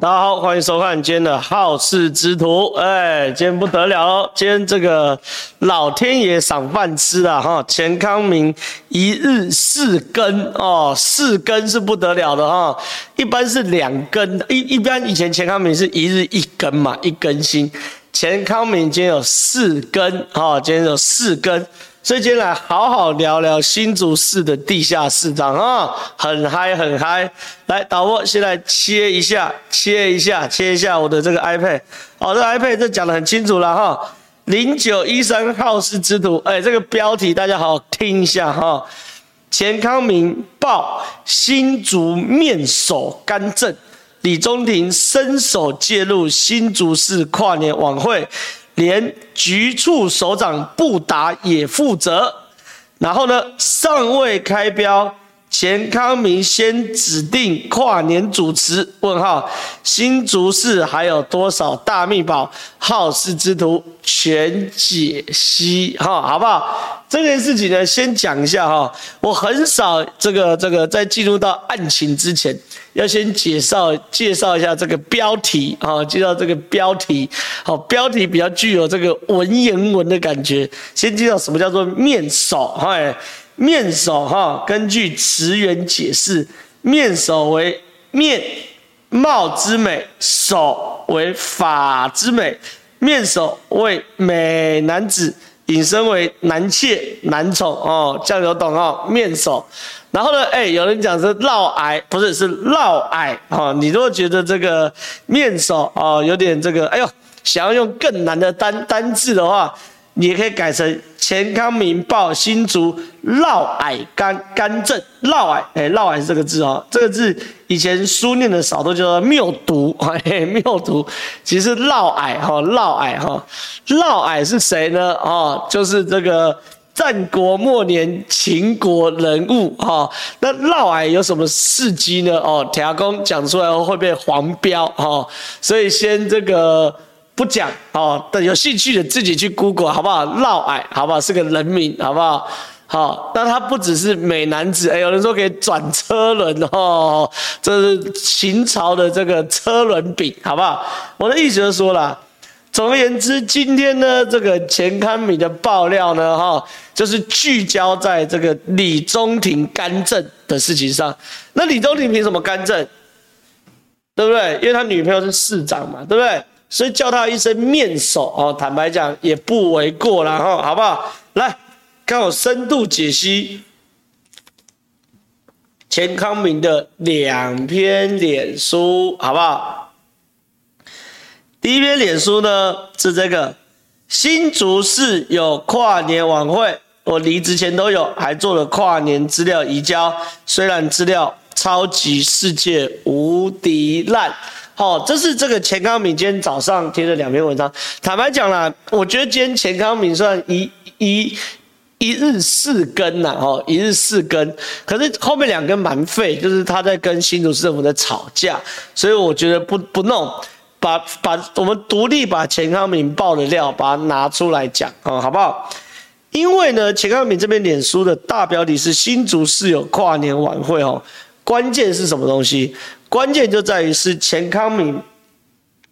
大家好，欢迎收看今天的好事之徒。哎，今天不得了哦，今天这个老天爷赏饭吃啊哈！钱康明一日四更哦，四更是不得了的哈。一般是两更，一一般以前钱康明是一日一更嘛，一更新。钱康明今天有四更哈，今天有四更。所以今天来好好聊聊新竹市的地下市长啊，很嗨很嗨。来导播，先来切一下，切一下，切一下我的这个 iPad。好，这个 iPad 这讲得很清楚了哈。零九一三好事之徒，哎，这个标题大家好好听一下哈。钱康明爆新竹面首干政，李中庭伸手介入新竹市跨年晚会。连局处首长不答也负责，然后呢，尚未开标，钱康明先指定跨年主持？问号，新竹市还有多少大秘宝？好事之徒全解析，哈，好不好？这件事情呢，先讲一下哈，我很少这个这个在进入到案情之前。要先介绍介绍一下这个标题啊，介绍这个标题，好，标题比较具有这个文言文的感觉。先介绍什么叫做面首，哈，面首哈，根据词源解释，面首为面貌之美，首为法之美，面首为美男子，引申为男妾男宠哦，这样有懂哦，面首。然后呢，哎，有人讲是嫪毐，不是，是嫪毐哦。你如果觉得这个面首啊有点这个，哎呦，想要用更难的单单字的话，你也可以改成钱康民报新竹嫪毐干干政。嫪毐，哎，嫪毐是这个字哦，这个字以前书念的少，都叫做谬读，嘿，谬读。其实嫪毐哈，嫪毐哈，嫪毐是谁呢？哦，就是这个。战国末年秦国人物哈，那嫪毐有什么事迹呢？哦，铁阿公讲出来会被黄标哈，所以先这个不讲哦。等有兴趣的自己去 Google 好不好？嫪毐好不好？是个人名好不好？好，那他不只是美男子，哎，有人说可以转车轮哦，这是秦朝的这个车轮饼好不好？我的意思就是说了。总而言之，今天呢，这个钱康敏的爆料呢，哈，就是聚焦在这个李宗廷干政的事情上。那李宗廷凭什么干政？对不对？因为他女朋友是市长嘛，对不对？所以叫他一声面首哦，坦白讲也不为过啦，哈，好不好？来，看我深度解析钱康明的两篇脸书，好不好？第一篇脸书呢是这个新竹市有跨年晚会，我离职前都有，还做了跨年资料移交，虽然资料超级世界无敌烂。好，这是这个钱康敏今天早上贴的两篇文章。坦白讲啦，我觉得今天钱康敏算一一一日四更呐，哦，一日四更，可是后面两根蛮废，就是他在跟新竹市政府在吵架，所以我觉得不不弄。把把我们独立把钱康敏爆的料把它拿出来讲啊，好不好？因为呢，钱康敏这边脸书的大标题是新竹市有跨年晚会哦，关键是什么东西？关键就在于是钱康明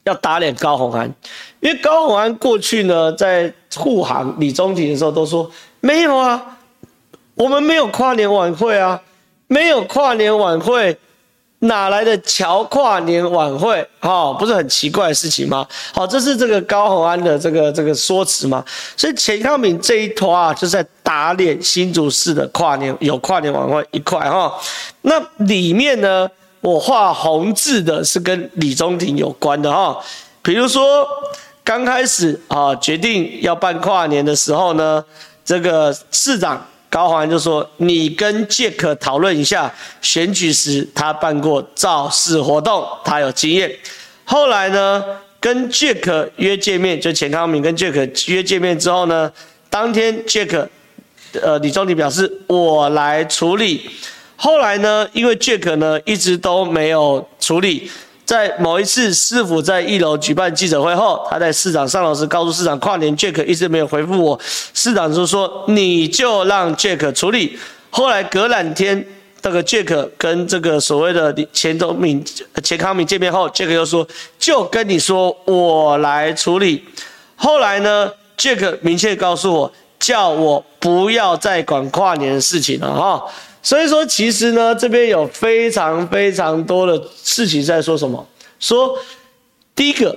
要打脸高虹安，因为高虹安过去呢在护航李中庭的时候都说没有啊，我们没有跨年晚会啊，没有跨年晚会。哪来的乔跨年晚会？哈，不是很奇怪的事情吗？好，这是这个高虹安的这个这个说辞嘛。所以钱康明这一坨啊，就是在打脸新竹市的跨年有跨年晚会一块哈。那里面呢，我画红字的是跟李中庭有关的哈。比如说刚开始啊，决定要办跨年的时候呢，这个市长。高虹安就说：“你跟 Jack 讨论一下，选举时他办过造势活动，他有经验。后来呢，跟 Jack 约见面，就钱康明跟 Jack 约见面之后呢，当天 Jack，呃，李中庭表示我来处理。后来呢，因为 Jack 呢一直都没有处理。”在某一次市府在一楼举办记者会后，他在市长上楼时告诉市长，跨年 Jack 一直没有回复我。市长就说：“你就让 Jack 处理。”后来隔两天，这个杰克跟这个所谓的钱宗敏、钱康敏见面后，杰克又说：“就跟你说，我来处理。”后来呢，杰克明确告诉我，叫我不要再管跨年的事情了哈。所以说，其实呢，这边有非常非常多的事情在说什么？说第一个，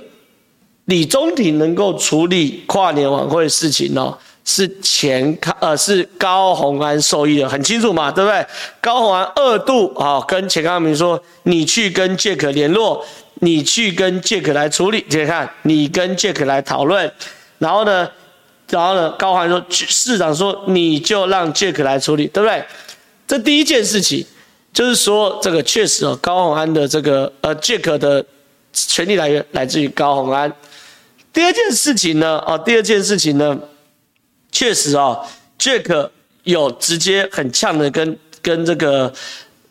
李宗廷能够处理跨年晚会的事情呢？是钱康呃，是高虹安受益的，很清楚嘛，对不对？高虹安二度啊、哦，跟钱康明说，你去跟杰克联络，你去跟杰克来处理。你看，你跟杰克来讨论，然后呢，然后呢，高虹安说，市长说，你就让杰克来处理，对不对？这第一件事情就是说，这个确实哦，高虹安的这个呃，杰克的权力来源来自于高虹安。第二件事情呢，哦，第二件事情呢。确实啊、哦，杰克有直接很呛的跟跟这个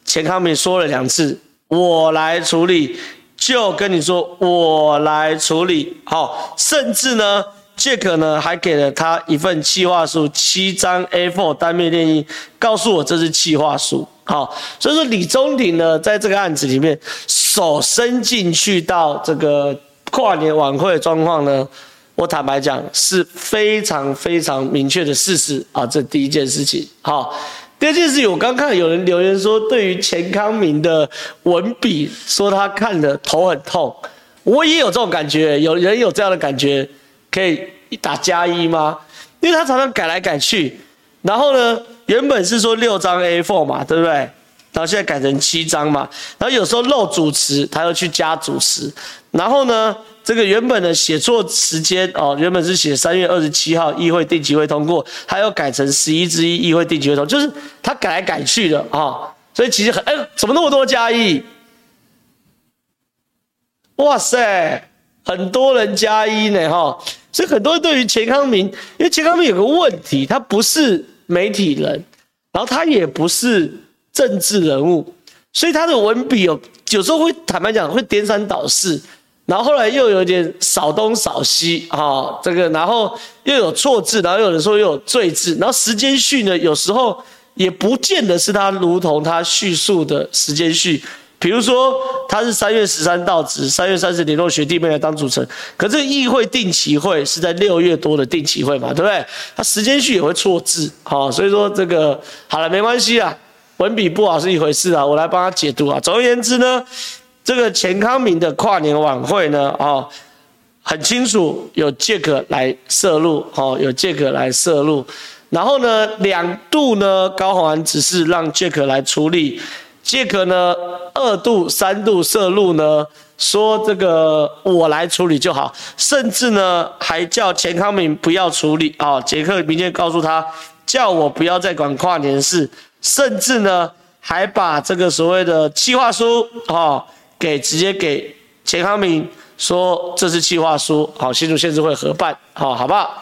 钱康明说了两次，我来处理，就跟你说我来处理。好，甚至呢，杰克呢还给了他一份企划书，七张 A4 单面列印，告诉我这是企划书。好，所以说李宗廷呢在这个案子里面手伸进去到这个跨年晚会的状况呢。我坦白讲是非常非常明确的事实啊，这第一件事情。好，第二件事情，我刚看有人留言说，对于钱康明的文笔，说他看了头很痛。我也有这种感觉，有人有这样的感觉，可以一打加一吗？因为他常常改来改去，然后呢，原本是说六张 A4 嘛，对不对？然后现在改成七张嘛，然后有时候漏主词，他又去加主词，然后呢？这个原本的写错时间哦，原本是写三月二十七号议会定期会通过，他又改成十一之一议会定期会通，就是他改来改去的啊、哦，所以其实很哎，怎么那么多加一？哇塞，很多人加一呢哈、所以很多人对于钱康明，因为钱康明有个问题，他不是媒体人，然后他也不是政治人物，所以他的文笔有有时候会坦白讲会颠三倒四。然后后来又有点少东少西啊、哦，这个然后又有错字，然后有人说又有赘字，然后时间序呢，有时候也不见得是他如同他叙述的时间序。比如说他是三月十三到职，三月三十联络学弟妹来当主持人，可是议会定期会是在六月多的定期会嘛，对不对？他时间序也会错字，好、所以说这个好了，没关系啊，文笔不好是一回事啊，我来帮他解读啊。总而言之呢。这个钱康明的跨年晚会呢，哦，很清楚有借口来涉入，哦，有借口来涉入，然后呢，两度呢，高虹安只是让借口来处理，杰克呢，二度、三度涉入呢，说这个我来处理就好，甚至呢，还叫钱康明不要处理，啊，杰克明确告诉他，叫我不要再管跨年事，甚至呢，还把这个所谓的企划书，啊。给直接给钱康明说，这是企划书，好，新竹县市会合办，好，好不好？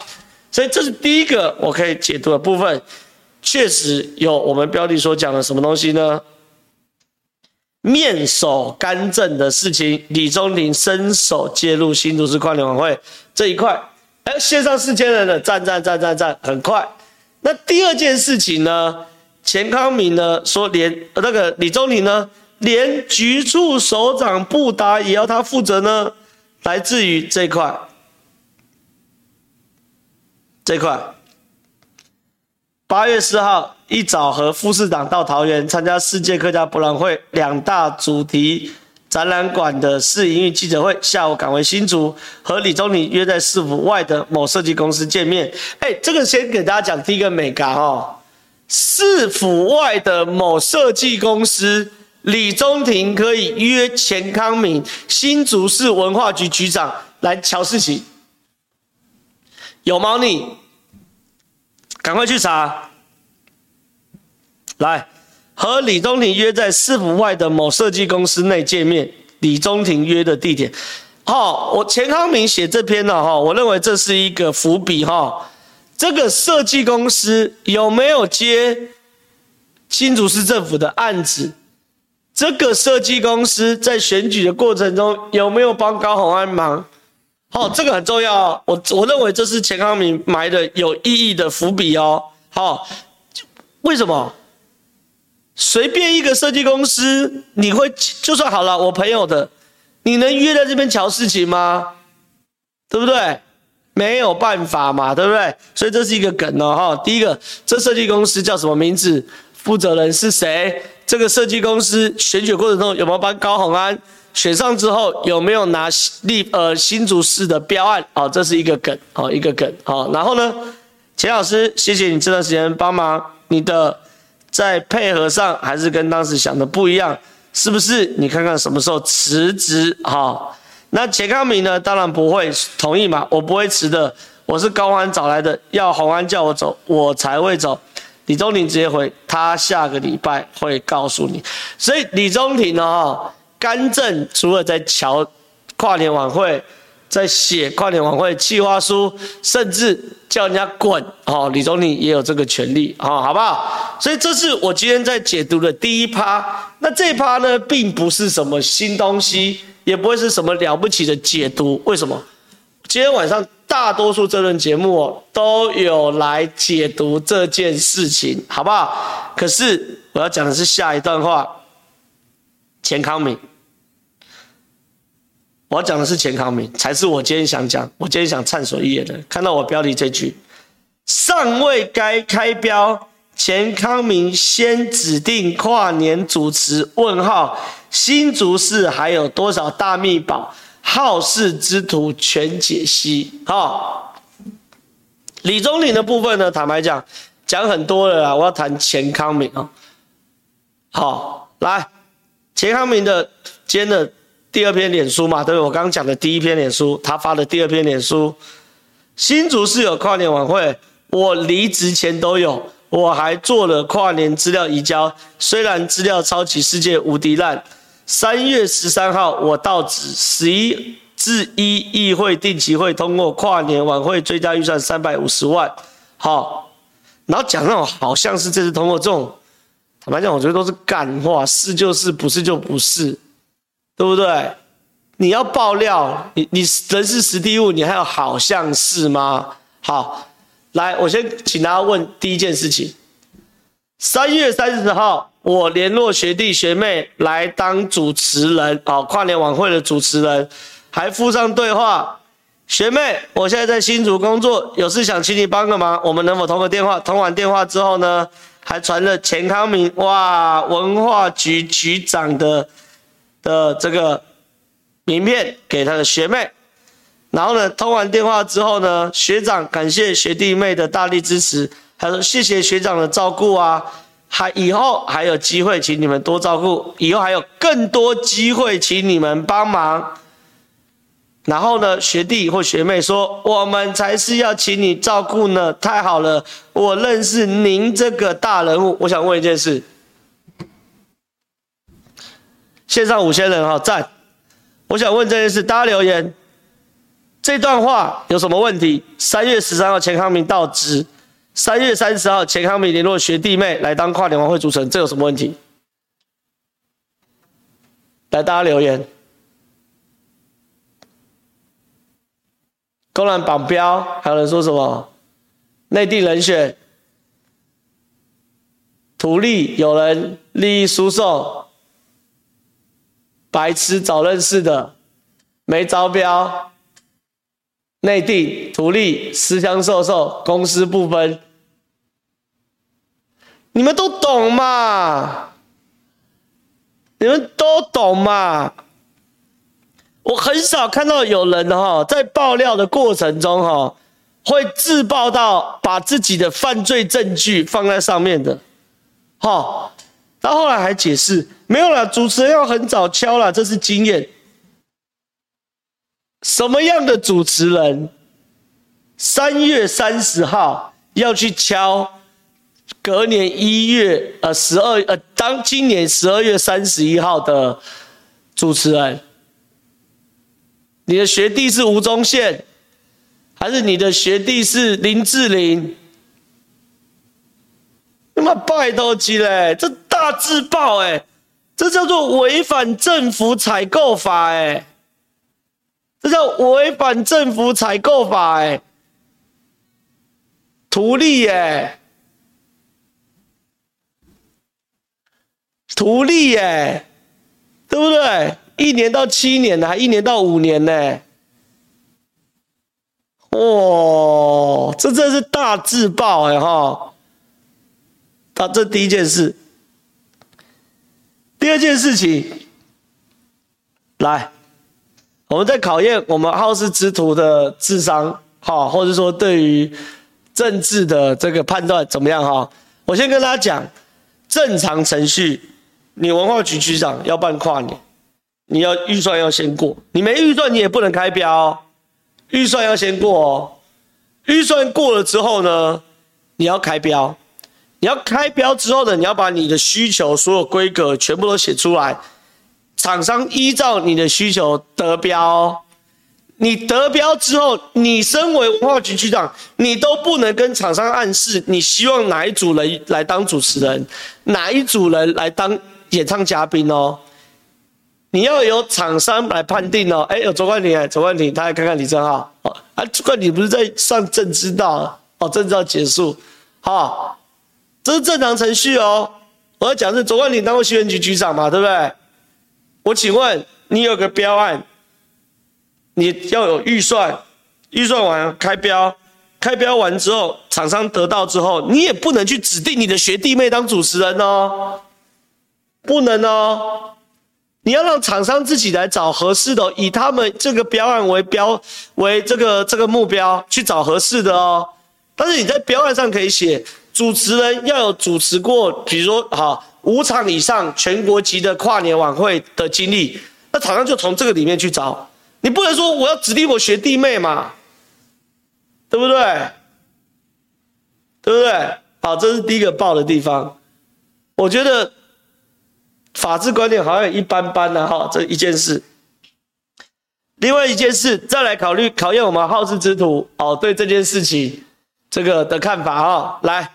所以这是第一个我可以解读的部分，确实有我们标题所讲的什么东西呢？面首干政的事情，李宗廷伸手介入新竹市跨年晚会这一块，哎，线上四千人的赞赞赞赞赞，很快。那第二件事情呢？钱康明呢说连那个李宗廷呢？连局处首长不答也要他负责呢？来自于这块，这块。八月四号一早和副市长到桃园参加世界客家博览会两大主题展览馆的试营运记者会，下午赶回新竹，和李宗廷约在市府外的某设计公司见面。哎，这个先给大家讲第一个美感哦，市府外的某设计公司。李宗廷可以约钱康敏，新竹市文化局局长来乔事情，有猫腻，赶快去查。来，和李宗廷约在市府外的某设计公司内见面。李宗廷约的地点，好，我钱康明写这篇呢，哈，我认为这是一个伏笔，哈。这个设计公司有没有接新竹市政府的案子？这个设计公司在选举的过程中有没有帮高虹安忙？好，这个很重要。我我认为这是钱康明埋的有意义的伏笔哦。好，为什么？随便一个设计公司，你会就算好了，我朋友的，你能约在这边瞧事情吗？对不对？没有办法嘛，对不对？所以这是一个梗哦，哈。第一个，这设计公司叫什么名字？负责人是谁？这个设计公司选举过程中有没有帮高虹安？选上之后有没有拿立呃新竹市的标案？哦，这是一个梗，哦，一个梗，好。然后呢，钱老师，谢谢你这段时间帮忙，你的。在配合上还是跟当时想的不一样，是不是？你看看什么时候辞职？好，那钱康明呢？当然不会同意嘛，我不会辞的，我是高虹安找来的，要虹安叫我走，我才会走。李宗廷直接回，他下个礼拜会告诉你。所以李宗廷呢，干政除了在乔跨年晚会。在写跨年晚会计划书，甚至叫人家滚哦，李总理也有这个权利哦，好不好？所以这是我今天在解读的第一趴。那这一趴呢，并不是什么新东西，也不会是什么了不起的解读。为什么？今天晚上大多数这轮节目，都有来解读这件事情，好不好？可是我要讲的是下一段话，钱康明。我要讲的是钱康明，才是我今天想讲，我今天想畅所欲言的。看到我标题这句，尚未该开标，钱康明先指定跨年主持？问号，新竹市还有多少大秘宝？好事之徒全解析。好，李宗廷的部分呢？坦白讲，讲很多了啦。我要谈钱康明啊。好，来，钱康明的今天的。第二篇脸书嘛，对，我刚刚讲的第一篇脸书，他发的第二篇脸书，新竹市有跨年晚会，我离职前都有，我还做了跨年资料移交，虽然资料超级世界无敌烂。三月十三号我到职，十一至一议会定期会通过跨年晚会追加预算三百五十万，好，然后讲那种好像是这次通过这种，坦白讲，我觉得都是干话，是就是，不是就不是。对不对？你要爆料，你你人是实地物，你还有好像是吗？好，来，我先请大家问第一件事情。三月三十号，我联络学弟学妹来当主持人，好，跨年晚会的主持人，还附上对话。学妹，我现在在新竹工作，有事想请你帮个忙，我们能否通个电话？通完电话之后呢，还传了钱康明，哇，文化局局长的。的这个名片给他的学妹，然后呢，通完电话之后呢，学长感谢学弟妹的大力支持，他说谢谢学长的照顾啊，还以后还有机会，请你们多照顾，以后还有更多机会，请你们帮忙。然后呢，学弟或学妹说，我们才是要请你照顾呢，太好了，我认识您这个大人物，我想问一件事。线上五千人哈赞，我想问这件事，大家留言，这段话有什么问题？三月十三号钱康明到职，三月三十号钱康明联络学弟妹来当跨年晚会主持人，这有什么问题？来，大家留言。公然绑标，还有人说什么？内地人选，图利有人利益输送。白痴找认识的，没招标，内地图利私相授受，公私不分，你们都懂嘛？你们都懂嘛？我很少看到有人哈在爆料的过程中哈会自爆到把自己的犯罪证据放在上面的，哈。到后来还解释没有了，主持人要很早敲了，这是经验。什么样的主持人？三月三十号要去敲，隔年一月呃十二呃当今年十二月三十一号的主持人，你的学弟是吴宗宪，还是你的学弟是林志玲？他妈拜托机嘞，这。大自爆哎，这叫做违反政府采购法哎，这叫违反政府采购法哎，图利哎，图利哎，对不对？一年到七年呢，还一年到五年呢。哇，这真是大字报哎哈！好，这第一件事。第二件事情，来，我们在考验我们好事之徒的智商，哈，或者说对于政治的这个判断怎么样哈？我先跟大家讲，正常程序，你文化局局长要办跨年，你要预算要先过，你没预算你也不能开标，预算要先过哦，预算过了之后呢，你要开标。你要开标之后呢，你要把你的需求所有规格全部都写出来，厂商依照你的需求得标。你得标之后，你身为文化局局长，你都不能跟厂商暗示你希望哪一组人来当主持人，哪一组人来当演唱嘉宾哦。你要由厂商来判定哦。哎，有卓冠廷，卓冠廷，他来看看李正浩。啊，卓冠廷不是在上政知道哦，政知道结束，好。这是正常程序哦。我要讲是，卓冠廷当过新闻局局长嘛，对不对？我请问你有个标案，你要有预算，预算完开标，开标完之后，厂商得到之后，你也不能去指定你的学弟妹当主持人哦，不能哦。你要让厂商自己来找合适的，以他们这个标案为标为这个这个目标去找合适的哦。但是你在标案上可以写。主持人要有主持过，比如说哈五场以上全国级的跨年晚会的经历，那厂商就从这个里面去找。你不能说我要指定我学弟妹嘛，对不对？对不对？好，这是第一个爆的地方。我觉得法治观念好像一般般的哈，这一件事。另外一件事，再来考虑考验我们好事之徒哦，对这件事情这个的看法哈，来。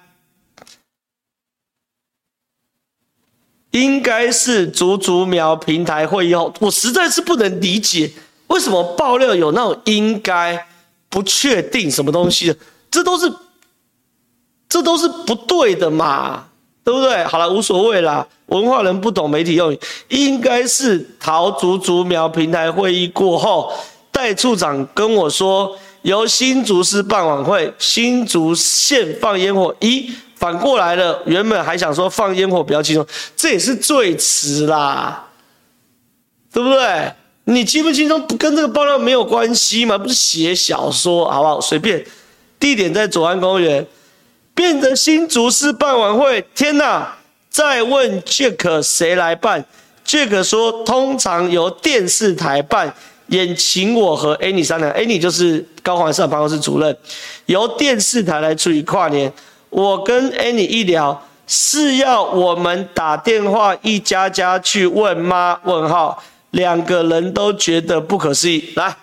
应该是竹竹苗平台会议后，我实在是不能理解为什么爆料有那种应该不确定什么东西的，这都是这都是不对的嘛，对不对？好了，无所谓啦，文化人不懂媒体用语，应该是桃竹竹苗平台会议过后，戴处长跟我说，由新竹市办晚会，新竹县放烟火，一。反过来了，原本还想说放烟火比较轻松，这也是最迟啦，对不对？你轻不轻松不跟这个爆料没有关系嘛？不是写小说好不好？随便，地点在左岸公园，变成新竹市办晚会。天哪！再问 Jack 谁来办？Jack 说通常由电视台办，也请我和 Annie 商量。Annie 就是高环社办公室主任，由电视台来处理跨年。我跟 Annie 一聊，是要我们打电话一家家去问吗？问号，两个人都觉得不可思议。来，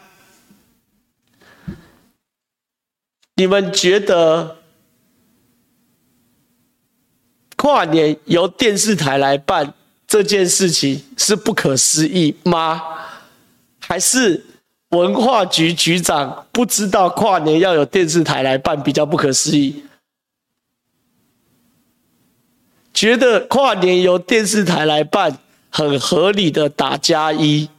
你们觉得跨年由电视台来办这件事情是不可思议吗？还是文化局局长不知道跨年要有电视台来办比较不可思议？觉得跨年由电视台来办很合理的打加一，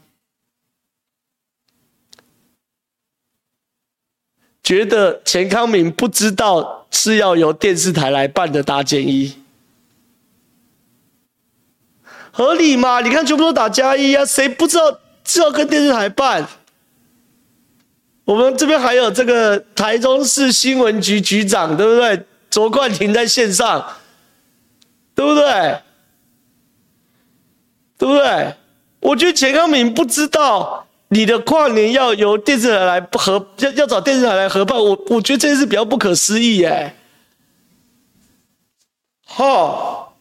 觉得钱康明不知道是要由电视台来办的打减一，合理吗？你看全部都打加一啊，谁不知道是要跟电视台办？我们这边还有这个台中市新闻局局长，对不对？卓冠廷在线上。对不对？对不对？我觉得钱康明不知道你的跨年要由电视台来合，要要找电视台来合办，我我觉得这件事比较不可思议耶。好，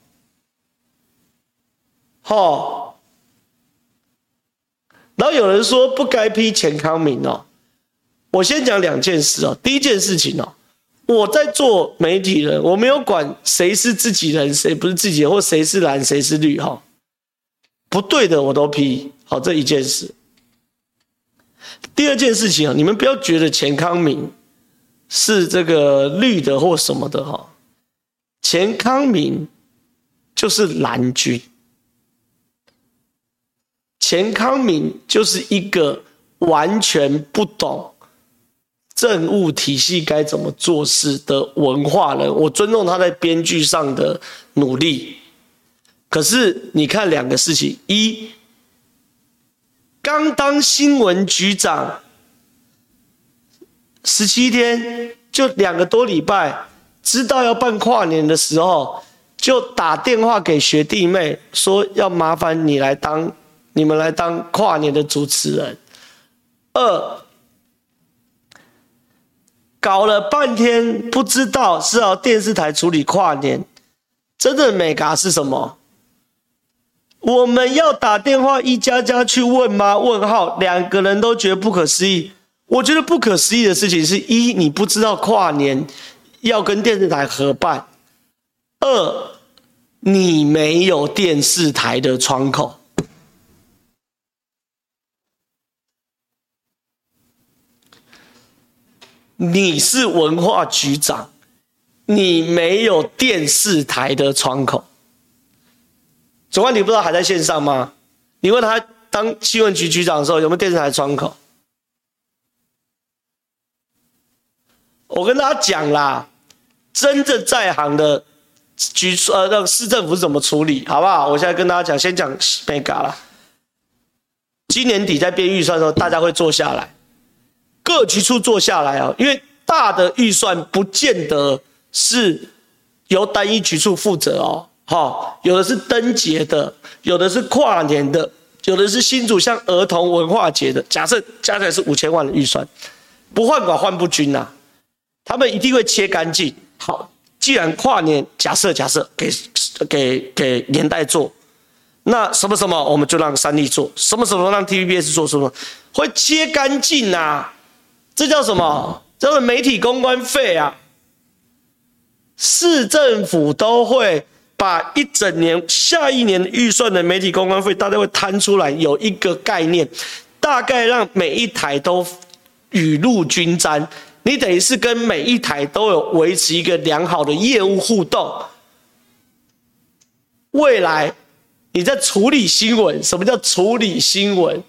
好，然后有人说不该批钱康明哦，我先讲两件事哦，第一件事情哦。我在做媒体人，我没有管谁是自己人，谁不是自己人，或谁是蓝，谁是绿，哈，不对的我都批，好，这一件事。第二件事情啊，你们不要觉得钱康明是这个绿的或什么的哈，钱康明就是蓝军，钱康明就是一个完全不懂政务体系该怎么做事的文化人。我尊重他在编剧上的努力，可是你看两个事情：一，刚当新闻局长十七天，就两个多礼拜，知道要办跨年的时候，就打电话给学弟妹说要麻烦你来当。你们来当跨年的主持人。二，搞了半天不知道是要电视台处理跨年，真的美嘎是什么？我们要打电话一家家去问吗？问号，两个人都觉得不可思议。我觉得不可思议的事情是一，你不知道跨年要跟电视台合办；二，你没有电视台的窗口。你是文化局长，你没有电视台的窗口。总管，你不知道还在线上吗？你问他当新闻局局长的时候有没有电视台窗口？我跟大家讲啦，真正在行的局呃，那个市政府是怎么处理，好不好？我现在跟大家讲，先讲 mega 啦。今年底在编预算的时候，大家会坐下来。各局处做下来啊，因为大的预算不见得是由单一局处负责哦，哈，有的是灯节的，有的是跨年的，有的是新竹像儿童文化节的。假设加起来是五千万的预算，不换管换不均呐，他们一定会切干净。好，既然跨年，假设假设给给给年代做，那什么什么我们就让三立做，什么什么让 TVBS 做什么，会切干净呐。这叫什么？叫做媒体公关费啊！市政府都会把一整年、下一年预算的媒体公关费，大家会摊出来，有一个概念，大概让每一台都雨露均沾。你等于是跟每一台都有维持一个良好的业务互动。未来你在处理新闻，什么叫处理新闻？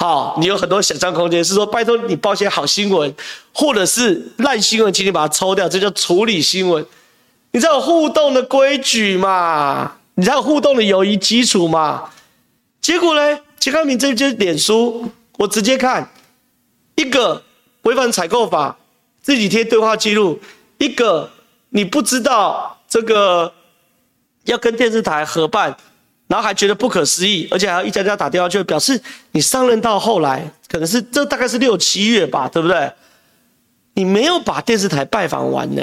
好，你有很多想象空间，是说拜托你报些好新闻，或者是烂新闻，请你把它抽掉，这叫处理新闻。你才有互动的规矩嘛，你才有互动的友谊基础嘛。结果呢，钱康明这就是脸书，我直接看一个违反采购法，自己贴对话记录，一个你不知道这个要跟电视台合办。然后还觉得不可思议，而且还要一家家打电话去，表示你上任到后来，可能是这大概是六七月吧，对不对？你没有把电视台拜访完呢，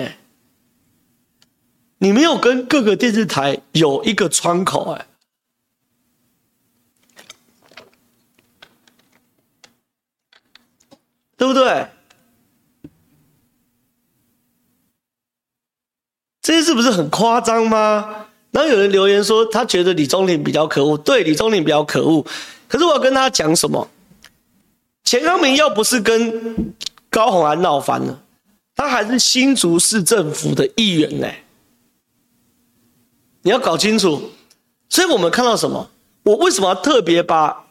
你没有跟各个电视台有一个窗口，哎，对不对？这些是不是很夸张吗？然后有人留言说，他觉得李宗廷比较可恶。对，李宗廷比较可恶。可是我要跟他讲什么？钱康明要不是跟高虹安闹翻了，他还是新竹市政府的议员呢。你要搞清楚。所以我们看到什么？我为什么要特别把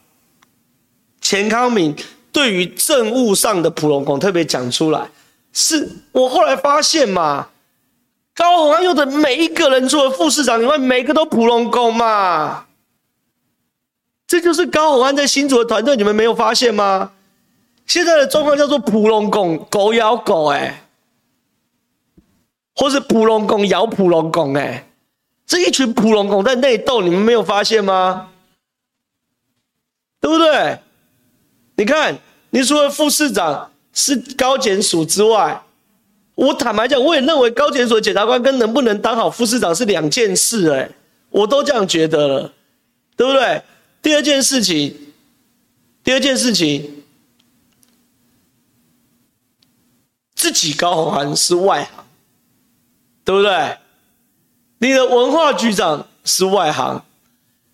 钱康明对于政务上的普龙工特别讲出来？是我后来发现嘛。高虹安用的每一个人，除了副市长以外，每个都普龙工嘛。这就是高虹安在新竹的团队，你们没有发现吗？现在的状况叫做普龙工，狗咬狗哎，或是普龙工咬普龙工哎，这一群普龙工在内斗，你们没有发现吗？对不对？你看，你除了副市长是高检署之外。我坦白讲，我也认为高检所检察官跟能不能当好副市长是两件事，哎，我都这样觉得了，对不对？第二件事情，第二件事情，自己高虹安是外行，对不对？你的文化局长是外行，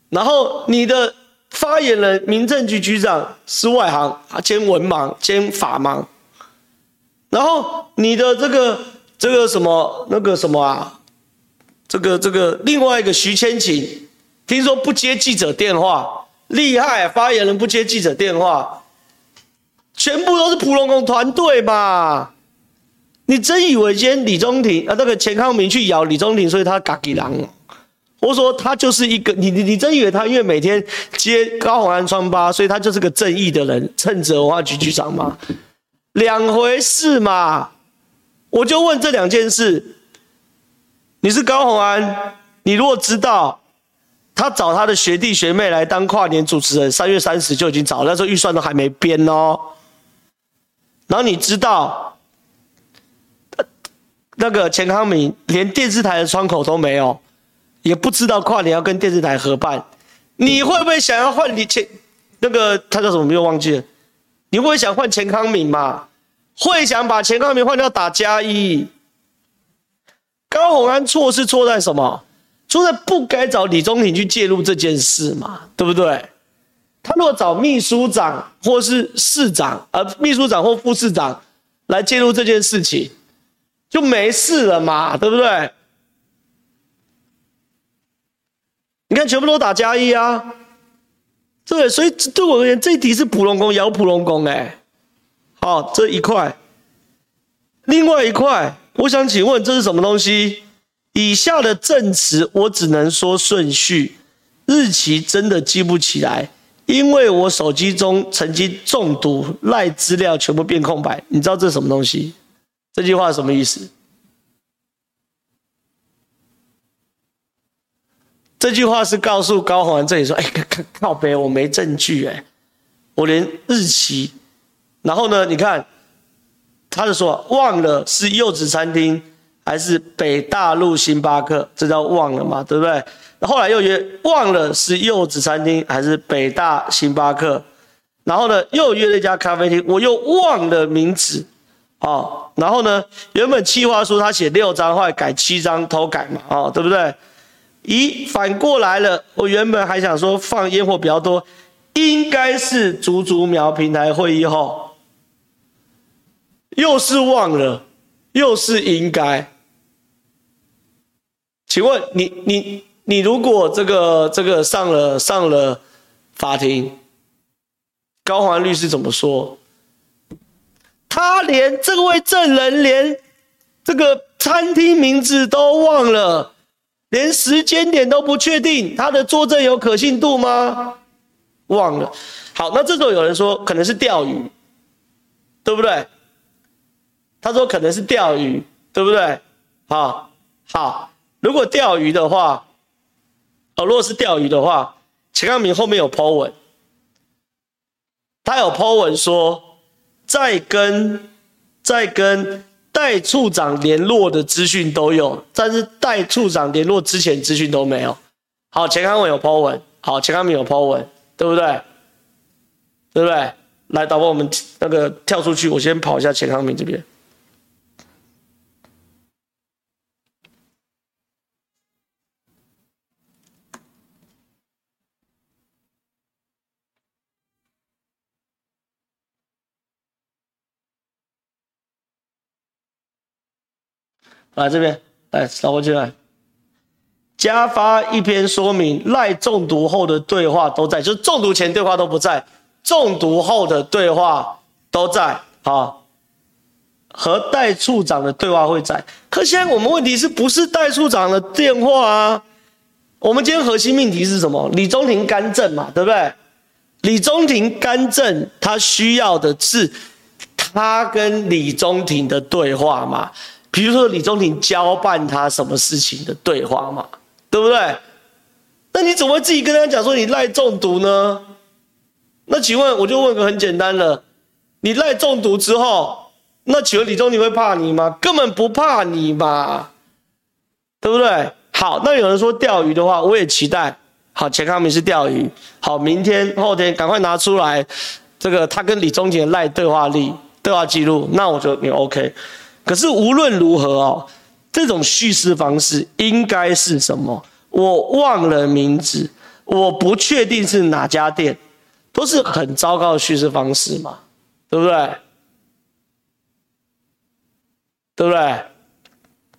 然后你的发言人民政局局长是外行，兼文盲兼法盲。然后你的这个这个什么那个什么啊，这个这个另外一个徐千晴，听说不接记者电话，厉害，发言人不接记者电话，全部都是普龙工团队嘛？你真以为今天李宗廷啊，那个钱康明去咬李宗廷，所以他嘎吉狼？我说他就是一个，你你你真以为他因为每天接高虹安穿八，所以他就是个正义的人，称职文化局局长吗？两回事嘛。我就问这两件事，你是高虹安，你如果知道他找他的学弟学妹来当跨年主持人，三月三十就已经找了，那时候预算都还没编哦。然后你知道，那个钱康明连电视台的窗口都没有，也不知道跨年要跟电视台合办，你会不会想要换你钱？那个他叫什么？没有忘记了？你会想换钱康明嘛？会想把钱康明换掉打加一，高虹安错是错在什么？错在不该找李宗廷去介入这件事嘛，对不对？他如果找秘书长或是市长，呃，秘书长或副市长来介入这件事情，就没事了嘛，对不对？你看，全部都打加一啊，对，所以对我而言，这一题是普龙宫咬普龙宫哎。好，这一块，另外一块，我想请问这是什么东西？以下的证词我只能说顺序，日期真的记不起来，因为我手机中曾经中毒，赖资料全部变空白。你知道这是什么东西？这句话什么意思？这句话是告诉高虹安这里说：“哎，靠靠北，我没证据哎，我连日期。”然后呢？你看，他就说忘了是柚子餐厅还是北大陆星巴克，这叫忘了嘛，对不对？后来又约忘了是柚子餐厅还是北大星巴克，然后呢又约了一家咖啡厅，我又忘了名字，哦，然后呢原本企划书他写六张，后来改七张偷改嘛，哦，对不对？咦，反过来了，我原本还想说放烟火比较多，应该是竹竹苗平台会议后。又是忘了，又是应该。请问你你你如果这个这个上了上了法庭，高环律师怎么说？他连这位证人连这个餐厅名字都忘了，连时间点都不确定，他的作证有可信度吗？忘了。好，那这时候有人说可能是钓鱼，对不对？他说可能是钓鱼，对不对？好，好，如果钓鱼的话，哦，如果是钓鱼的话，钱康明后面有 po 文，他有 po 文说，在跟在跟代处长联络的资讯都有，但是代处长联络之前资讯都没有。好，钱康文有 po 文，好，钱康明有 po 文，对不对？对不对？来，导播，我们那个跳出去，我先跑一下钱康明这边。来这边，来扫过去来。加发一篇说明，赖中毒后的对话都在，就是中毒前对话都不在，中毒后的对话都在。好，和戴处长的对话会在。可现在我们问题是不是戴处长的电话啊？我们今天核心命题是什么？李宗廷干政嘛，对不对？李宗廷干政，他需要的是他跟李宗廷的对话嘛？比如说李宗廷交办他什么事情的对话嘛，对不对？那你怎么会自己跟他讲说你赖中毒呢？那请问我就问个很简单的，你赖中毒之后，那请问李宗廷会怕你吗？根本不怕你嘛，对不对？好，那有人说钓鱼的话，我也期待。好，钱康明是钓鱼。好，明天后天赶快拿出来这个他跟李宗廷的赖对话历对话记录，那我就你 OK。可是无论如何哦，这种叙事方式应该是什么？我忘了名字，我不确定是哪家店，都是很糟糕的叙事方式嘛，对不对？对不对？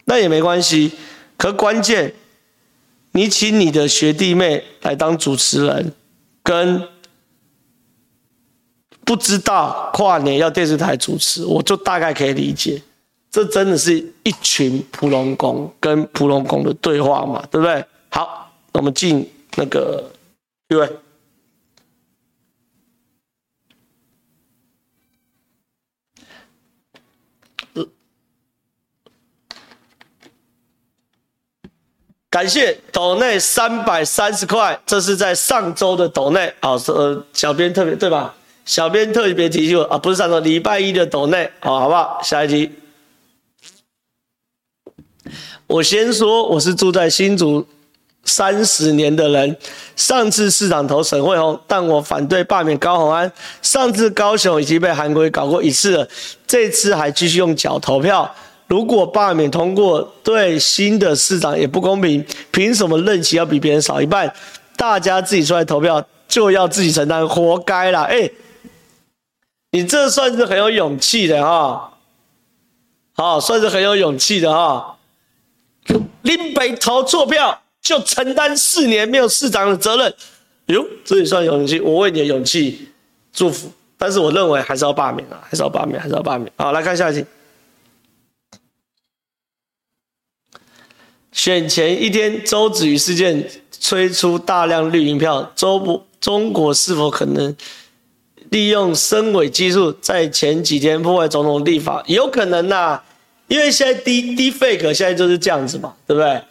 那也没关系。可关键，你请你的学弟妹来当主持人，跟不知道跨年要电视台主持，我就大概可以理解，这真的是一群普龙工跟普龙工的对话嘛，对不对？好，那我们进那个一位。感谢斗内三百三十块，这是在上周的斗内，好，呃，小编特别对吧？小编特别提醒我啊，不是上周礼拜一的斗内，好，好不好？下一题，我先说，我是住在新竹三十年的人，上次市长投沈慧虹，但我反对罢免高虹安，上次高雄已经被韩国搞过一次了，这次还继续用脚投票。如果罢免通过，对新的市长也不公平。凭什么任期要比别人少一半？大家自己出来投票，就要自己承担，活该啦！哎，你这算是很有勇气的哈，好，算是很有勇气的哈。林北投错票，就承担四年没有市长的责任。哟，这也算勇气，我为你的勇气祝福。但是我认为还是要罢免啊，还是要罢免，还是要罢免。好，来看下一题。选前一天，周子瑜事件催出大量绿营票，周不中国是否可能利用深伪技术，在前几天破坏总统立法？有可能呐、啊，因为现在 D D fake 现在就是这样子嘛，对不对？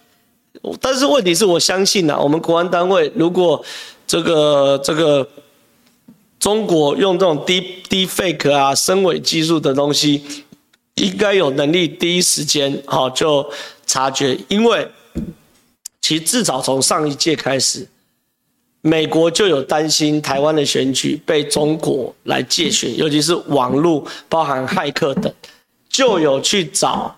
但是问题是我相信呐、我们国安单位如果这个这个中国用这种 D D fake 啊深伪技术的东西，应该有能力第一时间好就。察觉，因为其实至少从上一届开始，美国就有担心台湾的选举被中国来借选，尤其是网络包含骇客等，就有去找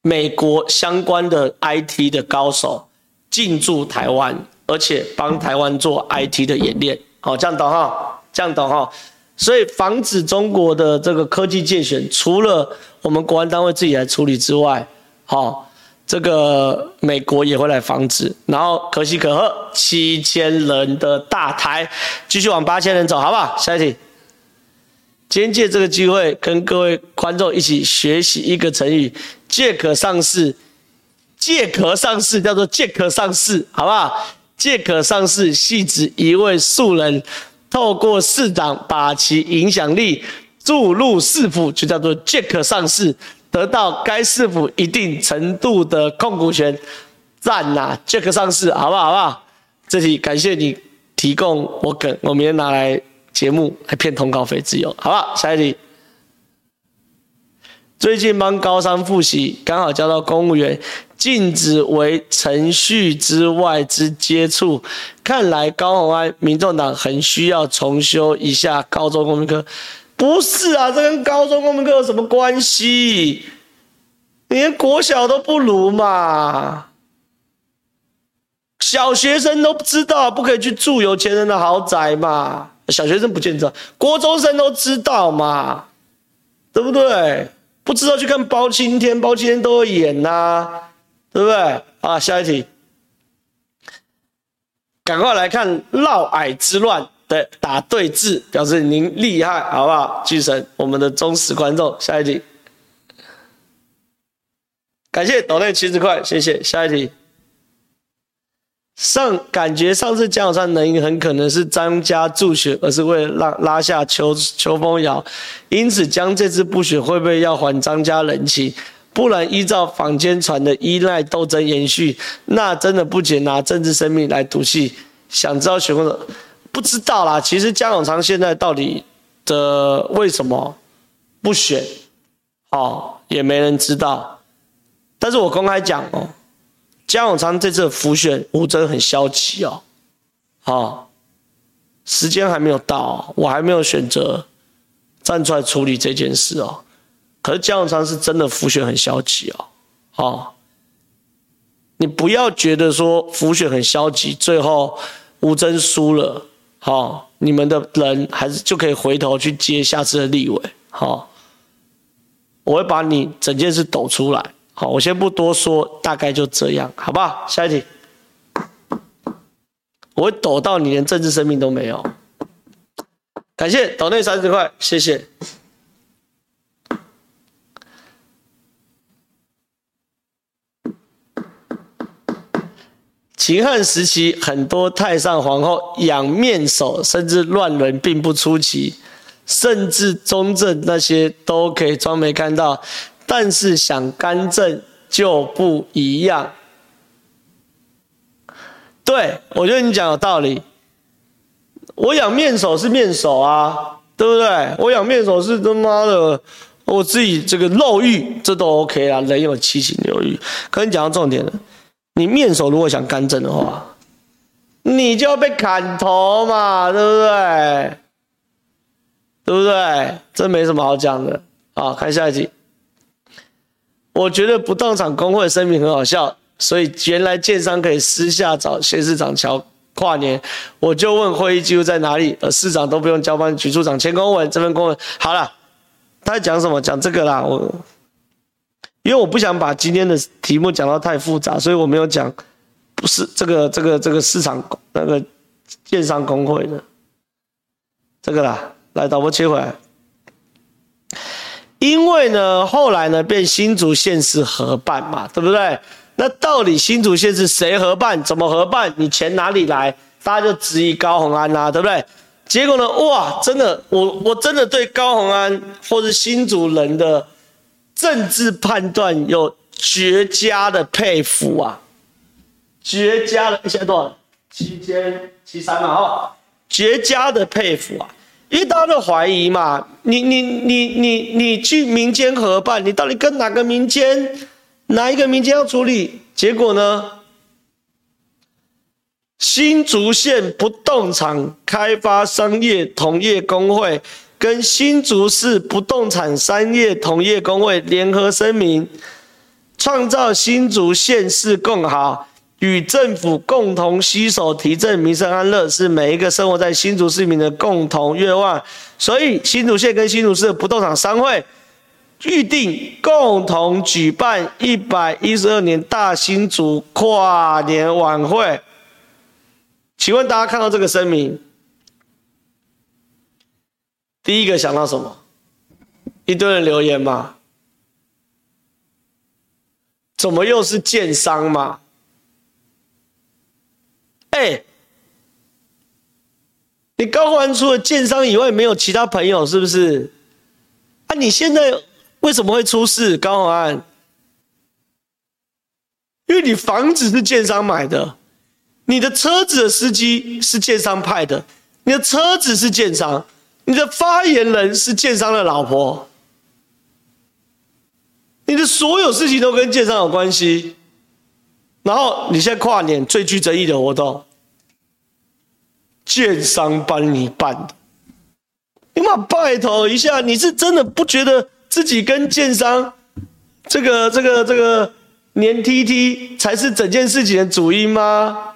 美国相关的 IT 的高手进驻台湾，而且帮台湾做 IT 的演练。好，这样懂哈？这样懂哈？所以防止中国的这个科技介选，除了我们国安单位自己来处理之外，好，这个美国也会来防止，然后可喜可贺，七千人的大台继续往八千人走，好不好？下一题。今天借这个机会跟各位观众一起学习一个成语，借壳上市。借壳上市叫做借壳上市，好不好？借壳上市系指一位素人透过市长把其影响力注入市府，就叫做借壳上市。得到该市府一定程度的控股权，赞呐借壳上市，好不好？好不好？这题感谢你提供我梗，我明天拿来节目来骗通告费自由，好不好？下一题，最近帮高三复习，刚好教到公务员禁止为程序之外之接触，看来高虹安民众党很需要重修一下高中公民课。不是啊，这跟高中公民课有什么关系？你连国小都不如嘛？小学生都不知道不可以去住有钱人的豪宅嘛？小学生不见得，国中生都知道嘛？对不对？不知道去看包青天，包青天都会演呐、对不对？啊，下一题，赶快来看嫪毐之乱。对，打对字表示您厉害，好不好？巨神，我们的忠实观众，下一题，感谢斗内七十块，谢谢。下一题，上感觉上次江永昌能赢，很可能是张家助选，而是为了让拉下邱邱风尧，因此将这次不选，会不会要还张家人情？不然依照坊间传的依赖斗争延续，那真的不仅拿政治生命来赌气。想知道选后的。不知道啦，其实江永昌现在到底的为什么不选，哦，也没人知道。但是我公开讲哦，江永昌这次浮选吴峥很消极哦，哦，时间还没有到，我还没有选择站出来处理这件事哦。可是江永昌是真的浮选很消极哦，哦，你不要觉得说浮选很消极，最后吴峥输了。好，你们的人还是就可以回头去接下次的立委。好，我会把你整件事抖出来。好，我先不多说，大概就这样，好不好？下一题，我会抖到你连政治生命都没有。感谢抖内三十块，谢谢。秦汉时期，很多太上皇后养面首，甚至乱伦并不出奇，甚至中正那些都可以装没看到，但是想干政就不一样。对，我觉得你讲有道理。我养面首是面首啊，对不对？我养面首是他妈的，我自己这个肉欲，这都 OK 啦，人有七情六欲。可你讲到重点了。你面首如果想干政的话，你就要被砍头嘛，对不对？对不对？这没什么好讲的。好，看下一集。我觉得不动产公会声明很好笑，所以原来建商可以私下找谢市长乔跨年，我就问会议记录在哪里，而市长都不用交办局处长签公文，这份公文好了。他在讲什么？讲这个啦，我。因为我不想把今天的题目讲到太复杂，所以我没有讲，不是这个这个这个市场那个建商工会的这个啦，来导播切回来。因为呢，后来呢变新竹县市合办嘛，对不对？那到底新竹县是谁合办？怎么合办？你钱哪里来？大家就质疑高虹安呐，对不对？结果呢，哇，真的，我我真的对高虹安或是新竹人的。政治判断有绝佳的佩服啊，绝佳的，现在多少？七千七三嘛，哦，绝佳的佩服啊，一大家都怀疑嘛，你你你你你去民间合办，你到底跟哪个民间，哪一个民间要处理？结果呢？新竹县不动产开发商业同业公会。跟新竹市不动产商业同业公会联合声明，创造新竹县市更好，与政府共同携手提振民生安乐，是每一个生活在新竹市民的共同愿望。所以，新竹县跟新竹市的不动产商会预定共同举办一百一十二年大新竹跨年晚会。请问大家看到这个声明？第一个想到什么？一堆人留言嘛？怎么又是建商嘛？哎，你高虹安除了建商以外没有其他朋友是不是？啊，你现在为什么会出事？高虹安？因为你房子是建商买的，你的车子的司机是建商派的，你的车子是建商。你的发言人是建商的老婆，你的所有事情都跟建商有关系，然后你现在跨年最具争议的活动，建商帮你办的，你妈拜托一下，你是真的不觉得自己跟建商这个这个这个黏 T T 才是整件事情的主因吗？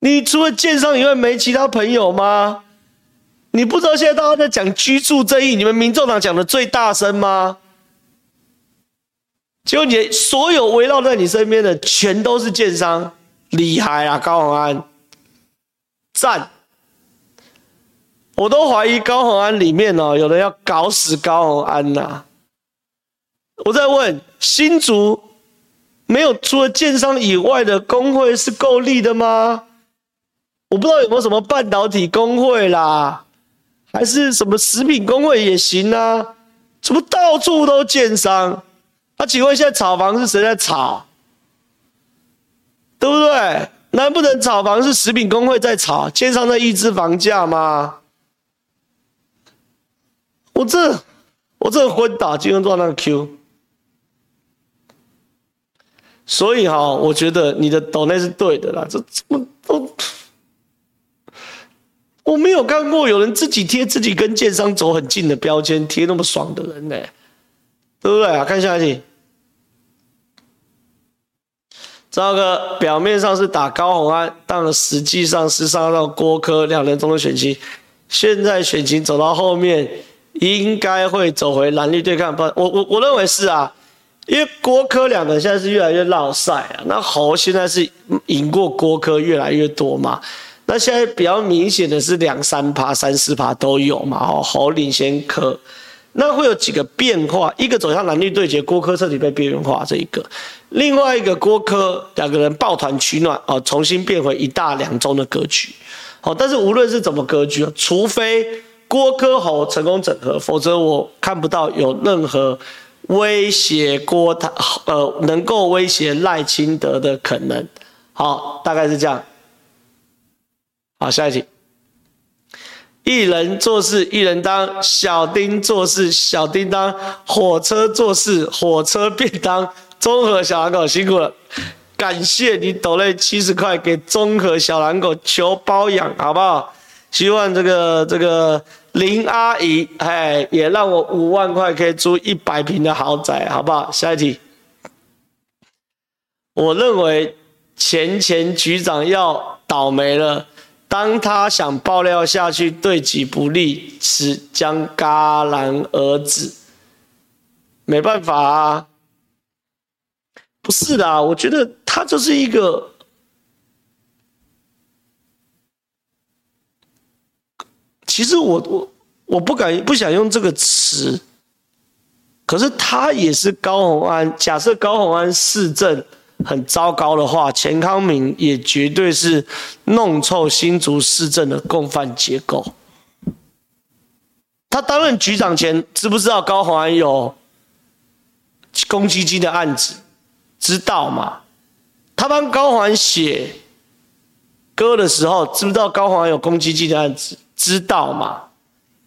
你除了建商以外没其他朋友吗？你不知道现在大家在讲居住正义，你们民众党讲的最大声吗？结果你所有围绕在你身边的全都是建商，厉害啊，高虹安，赞！我都怀疑高虹安里面哦，有人要搞死高虹安呐。我在问新竹没有除了建商以外的工会是够力的吗？我不知道有没有什么半导体工会啦。还是什么食品工会也行啊？怎么到处都建商？那、啊、请问现在炒房是谁在炒？对不对？难不成炒房是食品工会在炒，建商在抑制房价吗？我这我这昏倒，金融做那个 Q。所以哈，我觉得你的抖内是对的啦，这怎么都。我没有看过有人自己贴自己跟建商走很近的标签，贴那么爽的人呢，对不对啊？看下去，这个表面上是打高虹安，但实际上是伤到郭柯两人中的选情。现在选情走到后面，应该会走回蓝绿对抗。不，我我我认为是啊，因为郭柯两人现在是越来越落赛啊，那侯现在是赢过郭柯越来越多嘛。那现在比较明显的是两三趴、三四趴都有嘛，哦，侯领先科，那会有几个变化，一个走向蓝绿对决，郭柯彻底被边缘化这一个，另外一个郭柯两个人抱团取暖，哦，重新变回一大两中的格局，好，但是无论是怎么格局，除非郭柯侯成功整合，否则我看不到有任何。威胁郭他，呃，能够威胁赖清德的可能，好，大概是这样。好，下一题。一人做事一人当，小丁做事小丁当，火车做事火车便当。综合小狼狗辛苦了，感谢你抖内七十块给综合小狼狗求包养，好不好？希望这个这个。林阿姨，哎，也让我五万块可以租一百平的豪宅，好不好？下一题，我认为前前局长要倒霉了，当他想爆料下去对己不利时，将戛然而止。没办法啊，不是的，我觉得他就是一个。其实我我我不敢不想用这个词，可是他也是高虹安。假设高虹安市政很糟糕的话，钱康明也绝对是弄臭新竹市政的共犯结构。他担任局长前知不知道高虹安有公积金的案子？知道吗？他帮高虹安写歌的时候，知不知道高虹安有公积金的案子？知道吗？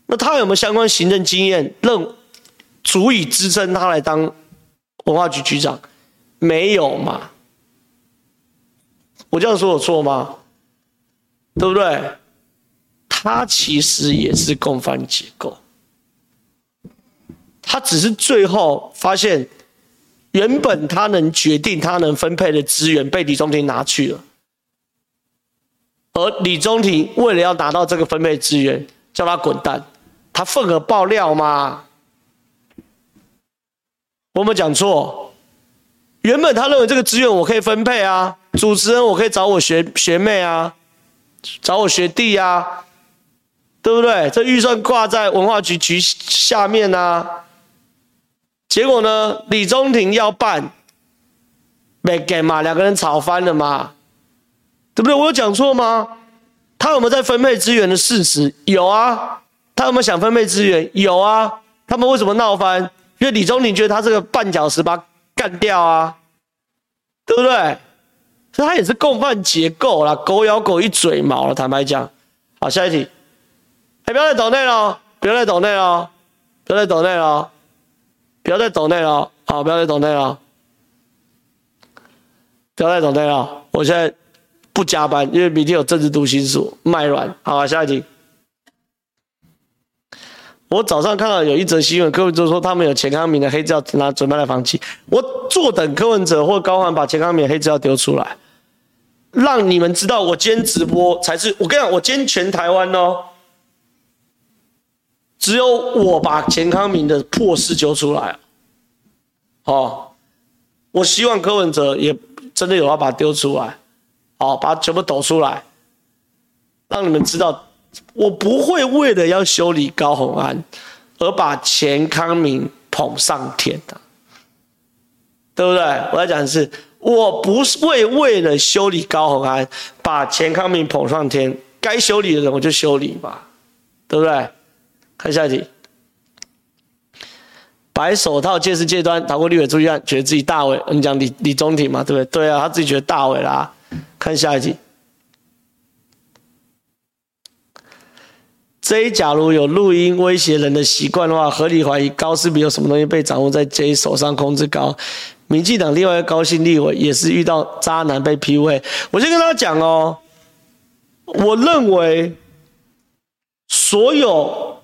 那他有没有相关行政经验，认足以支撑他来当文化局局长？没有嘛？我这样说有错吗？对不对？他其实也是共犯结构，他只是最后发现，原本他能决定、他能分配的资源被李宗廷拿去了。而李宗廷为了要拿到这个分配资源，叫他滚蛋，他份额爆料吗？我没有讲错，原本他认为这个资源我可以分配啊，主持人我可以找我学学妹啊，找我学弟啊，对不对？这预算挂在文化局局下面啊，结果呢，李宗廷要办，没给嘛，两个人吵翻了嘛。对不对？我有讲错吗？他有没有在分配资源的事实？有啊。他有没有想分配资源？有啊。他们为什么闹翻？因为李宗廷觉得他这个绊脚石把他干掉啊，对不对？所以他也是共犯结构啦，狗咬狗一嘴毛了。坦白讲，好，下一题。哎，不要再抖内了，不要再抖内了，不要再抖内了，不要再抖内了，好，不要再抖内了，不要再抖内了，我现在。不加班，因为明天有政治读心术卖卵。好，下一题。我早上看到有一则新闻，柯文哲说他们有钱康明的黑资料，拿准备来放弃。我坐等柯文哲或高虹安把钱康明的黑资料丢出来，让你们知道我今天直播才是。我跟你讲，我今天全台湾哦，只有我把钱康明的破事揪出来。哦，我希望柯文哲也真的有要把它丢出来。好，把它全部抖出来，让你们知道，我不会为了要修理高虹安而把钱康明捧上天的，对不对？我要讲的是，我不是为为了修理高虹安把钱康明捧上天，该修理的人我就修理吧，对不对？看下一题，白手套届时阶段逃过绿委注意案，觉得自己大伟，你讲李李宗廷嘛，对不对？对啊，他自己觉得大伟啦。看下一题。J 假如有录音威胁人的习惯的话，合理怀疑高是不是有什么东西被掌握在 J 手上控制高。民进党另外一个高姓立委也是遇到渣男被 PUA。我先跟大家讲哦，我认为所有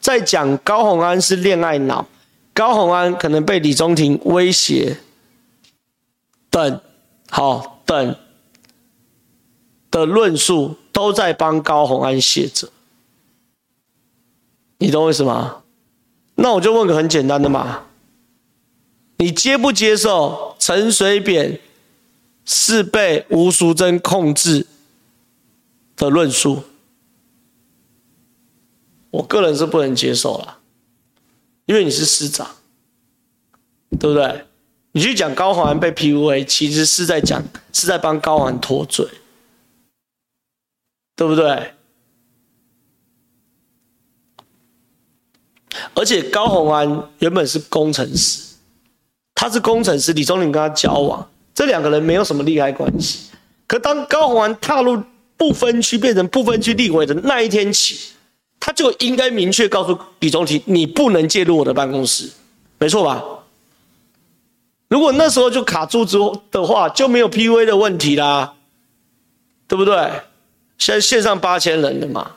在讲高虹安是恋爱脑，高虹安可能被李宗廷威胁等，好等。的论述都在帮高虹安写着，你懂我意思吗？那我就问个很简单的嘛，你接不接受陈水扁是被吴淑珍控制的论述，我个人是不能接受了，因为你是市长，对不对？你去讲高虹安被 PUA，其实是在讲，是在帮高虹安脱罪，对不对？而且高虹安原本是工程师，他是工程师，李宗霖跟他交往，这两个人没有什么利害关系。可当高虹安踏入不分区变成不分区立委的那一天起，他就应该明确告诉李宗廷，你不能介入我的办公室，没错吧？如果那时候就卡住之后的话，就没有 PUA 的问题啦，对不对？现在线上八千人了嘛，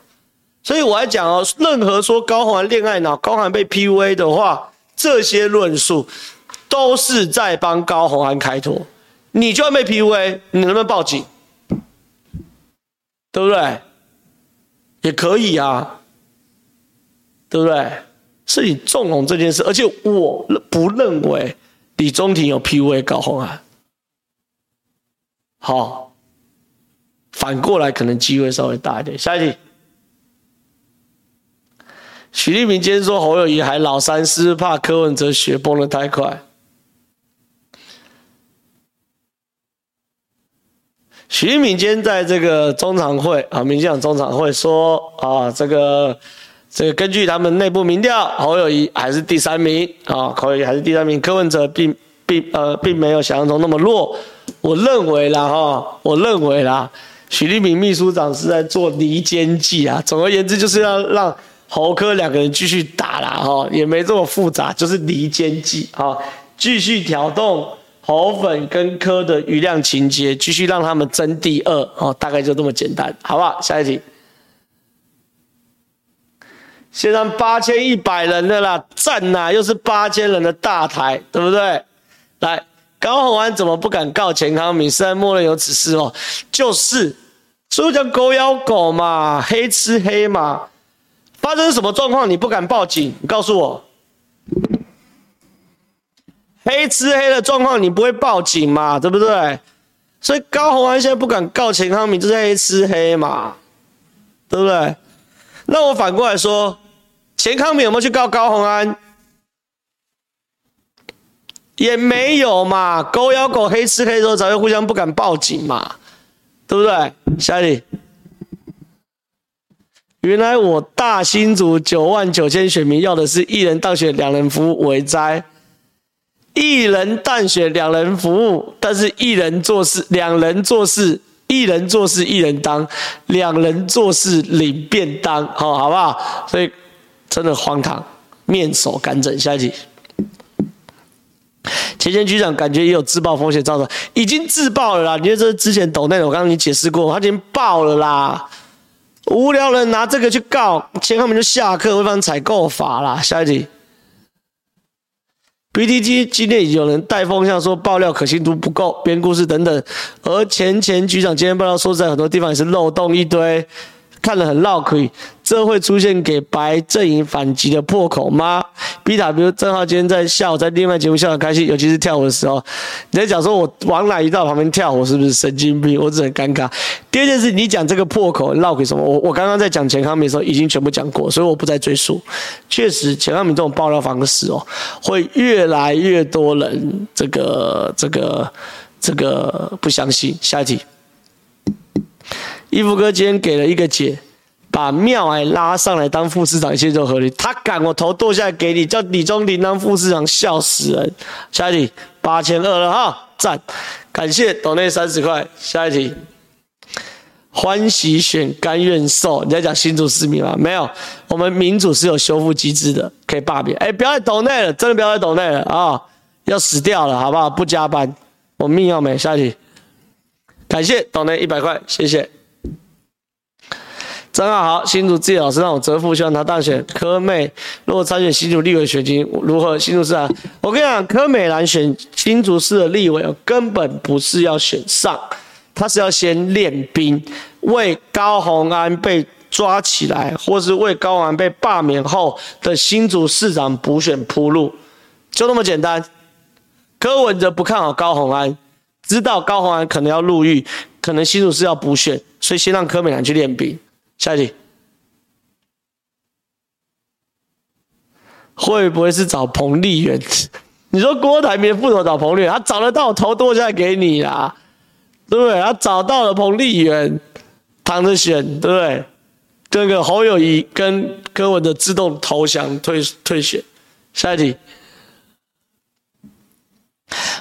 所以我还讲哦，任何说高虹安恋爱脑、高虹安被 PUA 的话，这些论述都是在帮高虹安开脱。你就要被 PUA，你能不能报警？对不对？也可以啊，对不对？是你纵容这件事，而且我不认为李宗廷有 PUA 高虹安。好，反过来可能机会稍微大一点。下一题，许立明今天说侯友宜还老三，是怕柯文哲雪崩得太快。许立明今天在这个中常会啊，民进党中常会说啊，这个这个根据他们内部民调，侯友宜还是第三名啊，侯友宜还是第三名，柯文哲并并呃并没有想象中那么弱。我认为啦哈，我认为啦，许立明秘书长是在做离间计啊。总而言之，就是要让侯科两个人继续打啦哈，也没这么复杂，就是离间计哈，继续挑动。侯粉跟科的余量情节，继续让他们争第二哦，大概就这么简单，好不好？下一题，现在八千一百人的啦，站呐，又是八千人的大台，对不对？来，高虹安怎么不敢告钱康明？是在默认有此事哦，就是，所以叫狗咬狗嘛，黑吃黑嘛，发生什么状况你不敢报警？你告诉我。黑吃黑的状况，你不会报警嘛？对不对？所以高虹安现在不敢告钱康明，就是黑吃黑嘛，对不对？那我反过来说，钱康明有没有去告高虹安？也没有嘛。狗咬狗，黑吃黑的时候才会互相不敢报警嘛，对不对？下一题，原来我大新竹九万九千选民要的是一人当选，两人服务为哉。一人当选，两人服务，但是一人做事，两人做事，一人做事一人当，两人做事领便当，好，好不好？所以真的荒唐，面首干整。下一集，前前局长感觉也有自爆风险造成，已经自爆了啦。你觉得这之前抖内我刚刚已经解释过，他已经爆了啦。无聊人拿这个去告，钱他们就下课，违反采购法啦。下一题。，BTT 今天有人带风向说爆料可信度不够，编故事等等，而钱钱局长今天爆料说，在很多地方也是漏洞一堆。看了很绕口，这会出现给白阵营反击的破口吗？BW 正好今天在下午在另外节目笑得开心，尤其是跳舞的时候，你在讲说我往哪一道旁边跳我是不是神经病？我只很尴尬。第二件事，你讲这个破口绕给什么？我我刚刚在讲钱康明的时候已经全部讲过，所以我不再赘述。确实，钱康明这种爆料方式哦，会越来越多人这个这个这个不相信。下一题。衣服哥今天给了一个解，把庙矮拉上来当副市长，一切都合理。他敢，我头剁下来给你，叫李宗廷当副市长，笑死人。下一题，八千二了哈，赞，感谢董内三十块。下一题，欢喜选，甘愿受。你在讲新主市民吗？没有，我们民主是有修复机制的，可以罢免。哎，不要再董内了，真的不要再董内了啊，要死掉了，好不好？不加班，我命要没。下一题，感谢董内一百块，谢谢。正好好，新竹自己老师让我折服，希望他当选。柯美如果参选新竹立委选情如何？新竹市啊，我跟你讲，柯美兰选新竹市的立委，根本不是要选上，他是要先练兵，为高虹安被抓起来，或是为高虹安被罢免后的新竹市长补选铺路，就那么简单。柯文哲不看好高虹安，知道高虹安可能要入狱，可能新竹市要补选。所以先让柯美兰去练兵。下一题，会不会是找彭丽媛？你说郭台铭副手找彭丽媛，他找得到，头剁下来给你啦，对不对？他找到了彭丽媛，躺着选，对不对？这个侯友宜跟柯文的自动投降退退选。下一题。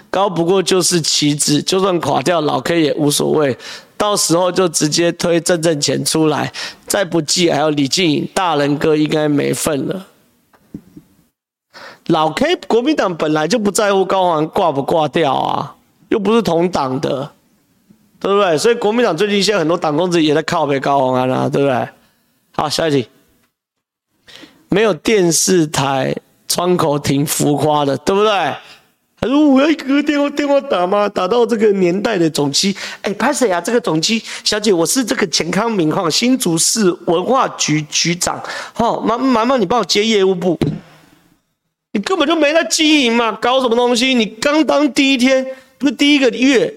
高不过就是棋子，就算垮掉，老 K 也无所谓。到时候就直接推郑正干出来，再不济还有李静颖，大人哥应该没份了。老 K 国民党本来就不在乎高虹安挂不挂掉啊，又不是同党的，对不对？所以国民党最近现在很多党公子也在靠北高虹安啊，对不对？好，下一题。没有电视台窗口挺浮夸的，对不对？他说：“我要一个电话电话打吗？打到这个年代的总机。哎，拍谁啊？这个总机小姐，我是这个钱康明哈，新竹市文化局局长。哈，麻麻烦你帮我接业务部。你根本就没在经营嘛，搞什么东西？你刚当第一天，不是第一个月，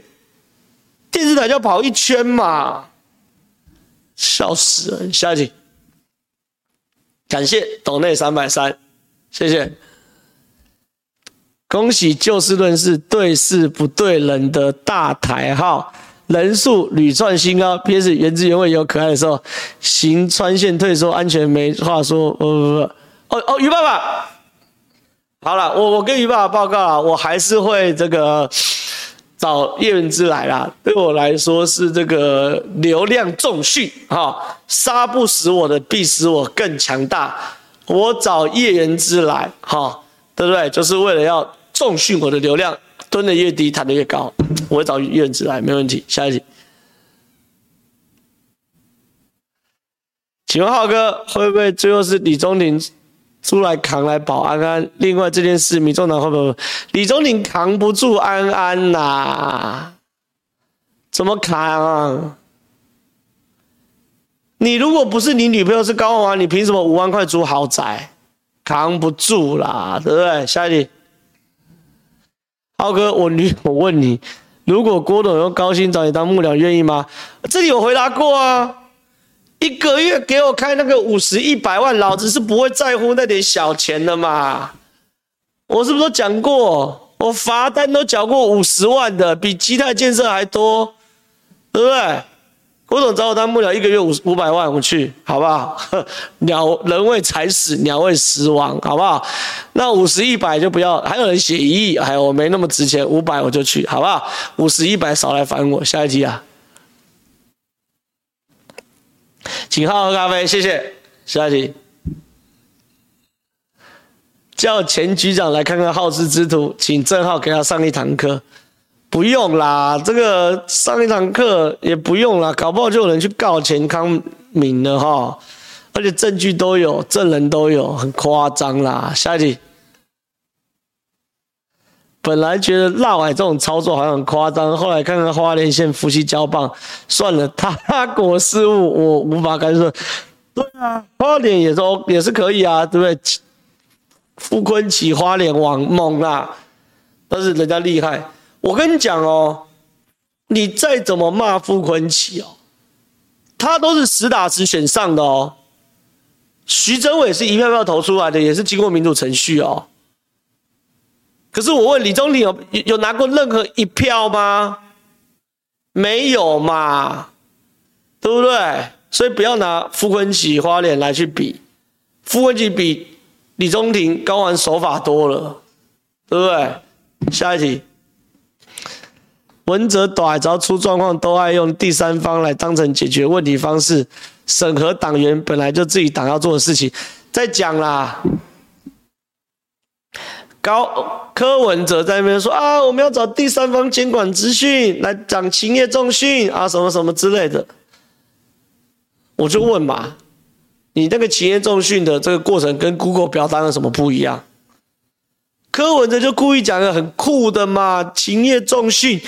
电视台就要跑一圈嘛，笑死了！下一题，感谢岛内三百三，谢谢。”恭喜就事论事，对事不对人的大台号人数屡创新高。PS 原汁原味有可爱的时候，行穿线退缩安全没话说。不不不，哦哦，于爸爸，好了，我我跟于爸爸报告了，我还是会这个找叶元之来啦。对我来说是这个流量重训哈，杀不死我的，必使我更强大。我找叶元之来哈，对不对？就是为了要。重训我的流量，蹲的越低，弹的越高。我会找院子来，没问题。下一题，请问浩哥会不会最后是李宗廷出来扛来保安安？另外这件事，民众党会不会？李宗廷扛不住安安呐、啊？怎么扛啊？你如果不是你女朋友是高虹安，你凭什么五万块租豪宅？扛不住啦，对不对？下一题。浩哥，我女，我问你，如果郭董用高薪找你当幕僚，愿意吗？这里有回答过啊，一个月给我开那个五十一百万，老子是不会在乎那点小钱的嘛。我是不是都讲过？我罚单都缴过五十万的，比基泰建设还多，对不对？郭总找我当幕僚，一个月五五百万，我去，好不好？鸟人为财死，鸟为食亡，好不好？那五十一百就不要，还有人写一亿，哎，我没那么值钱，五百我就去，好不好？五十一百少来烦我。下一题啊，请好好喝咖啡，谢谢。下一题，叫前局长来看看好事之徒，请正浩给他上一堂课。不用啦，这个上一堂课也不用啦，搞不好就有人去告钱康明了哈，而且证据都有，证人都有，很夸张啦。下一题，本来觉得嫪毐这种操作好像很夸张，后来看看花莲县夫妻交棒，算了，他国事务我无法干涉。对啊，花莲也说也是可以啊，对不对？傅坤起花莲王猛啊，但是人家厉害。我跟你讲哦，你再怎么骂傅昆萁哦，他都是实打实选上的哦。徐榛伟是一票票投出来的，也是经过民主程序哦。可是我问李宗廷有有拿过任何一票吗？没有嘛，对不对？所以不要拿傅昆萁花脸来去比，傅昆萁比李宗廷高玩手法多了，对不对？下一题。文哲短，只要出状况都爱用第三方来当成解决问题方式，审核党员本来就自己党要做的事情。再讲啦，高柯文哲在那边说啊，我们要找第三方监管资讯来讲勤业重训啊，什么什么之类的。我就问嘛，你那个勤业重训的这个过程跟 Google 表单有什么不一样？柯文哲就故意讲个很酷的嘛，勤业重训，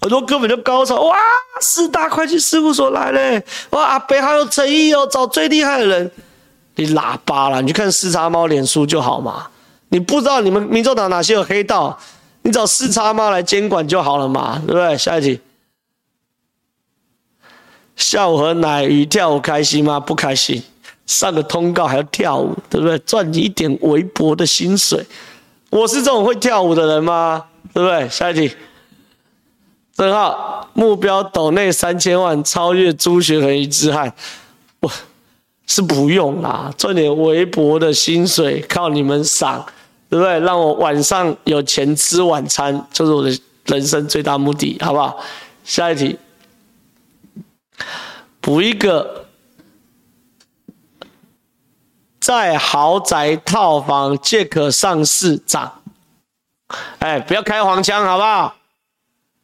很多根本就高潮哇！四大会计事务所来嘞，哇！阿北还有诚意哦，找最厉害的人，你喇叭啦，你去看四叉猫脸书就好嘛。你不知道你们民众党哪些有黑道，你找四叉猫来监管就好了嘛，对不对？下一题，下午和乃瑜跳舞开心吗？不开心。上个通告还要跳舞，对不对？赚你一点微薄的薪水，我是这种会跳舞的人吗？对不对？下一题。正浩目标斗内三千万，超越朱学恒、一之汉，我是不用啦，赚点微薄的薪水，靠你们赏，对不对？让我晚上有钱吃晚餐，就是我的人生最大目的，好不好？下一题，补一个。在豪宅套房皆可上市涨，哎，不要开黄腔好不好？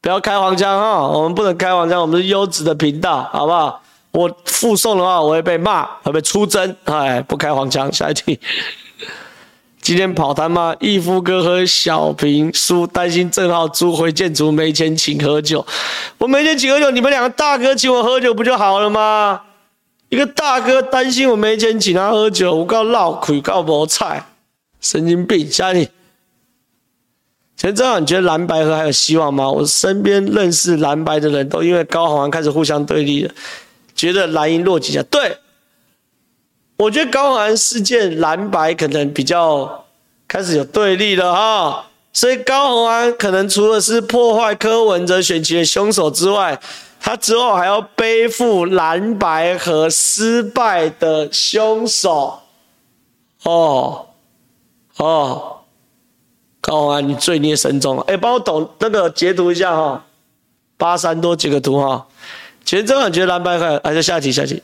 不要开黄腔哈，我们不能开黄腔，我们是优质的频道，好不好？我附送的话，我会被骂，会被出征，哎，不开黄腔。下一题，今天跑单吗？义夫哥和小平叔担心正浩租回建筑没钱请喝酒，我没钱请喝酒，你们两个大哥请我喝酒不就好了吗？一个大哥担心我没钱请他喝酒，我告闹亏告没菜，神经病！下你，其实正好你觉得蓝白合还有希望吗？我身边认识蓝白的人都因为高宏安开始互相对立了，觉得蓝营落几下。对，我觉得高宏安事件蓝白可能比较开始有对立了哈，所以高宏安可能除了是破坏柯文哲选情的凶手之外。他之后还要背负蓝白和失败的凶手，哦哦，高虹安，你罪孽深重啊！哎，帮我抖那个截图一下哈，八三多截个图哈。其实真的觉得蓝白合还是下题下题。